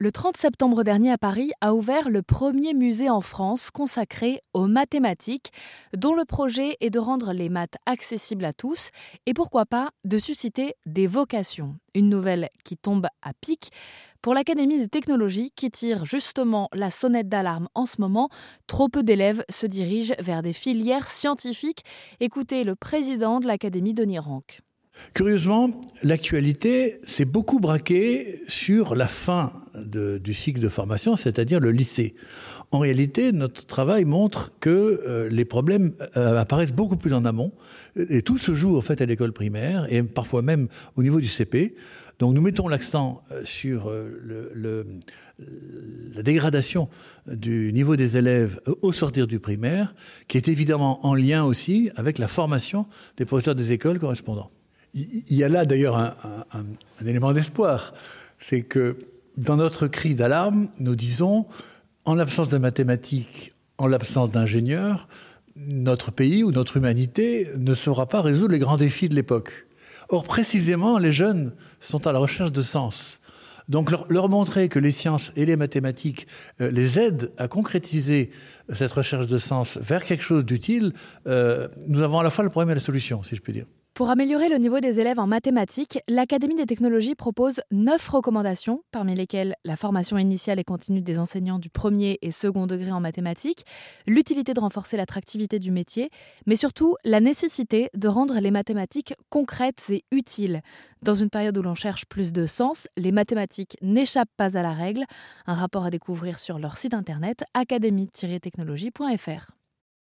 Le 30 septembre dernier à Paris a ouvert le premier musée en France consacré aux mathématiques, dont le projet est de rendre les maths accessibles à tous et pourquoi pas de susciter des vocations. Une nouvelle qui tombe à pic pour l'Académie des technologies qui tire justement la sonnette d'alarme en ce moment. Trop peu d'élèves se dirigent vers des filières scientifiques. Écoutez le président de l'Académie, Denis Rank. Curieusement, l'actualité s'est beaucoup braquée sur la fin du cycle de formation, c'est-à-dire le lycée. En réalité, notre travail montre que euh, les problèmes euh, apparaissent beaucoup plus en amont, et tout se joue en fait à l'école primaire et parfois même au niveau du CP. Donc nous mettons l'accent euh, sur la dégradation du niveau des élèves au sortir du primaire, qui est évidemment en lien aussi avec la formation des professeurs des écoles correspondants. Il y a là d'ailleurs un, élément d'espoir, c'est que dans notre cri d'alarme, nous disons, en l'absence de mathématiques, en l'absence d'ingénieurs, notre pays ou notre humanité ne saura pas résoudre les grands défis de l'époque. Or, précisément, les jeunes sont à la recherche de sens. Donc leur, leur montrer que les sciences et les mathématiques euh, les aident à concrétiser cette recherche de sens vers quelque chose d'utile, euh, nous avons à la fois le problème et la solution, si je puis dire. Pour améliorer le niveau des élèves en mathématiques, l'Académie des technologies propose neuf recommandations, parmi lesquelles la formation initiale et continue des enseignants du premier et second degré en mathématiques, l'utilité de renforcer l'attractivité du métier, mais surtout la nécessité de rendre les mathématiques concrètes et utiles. Dans une période où l'on cherche plus de sens, les mathématiques n'échappent pas à la règle. Un rapport à découvrir sur leur site internet académie-technologie.fr.